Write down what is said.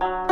Bye.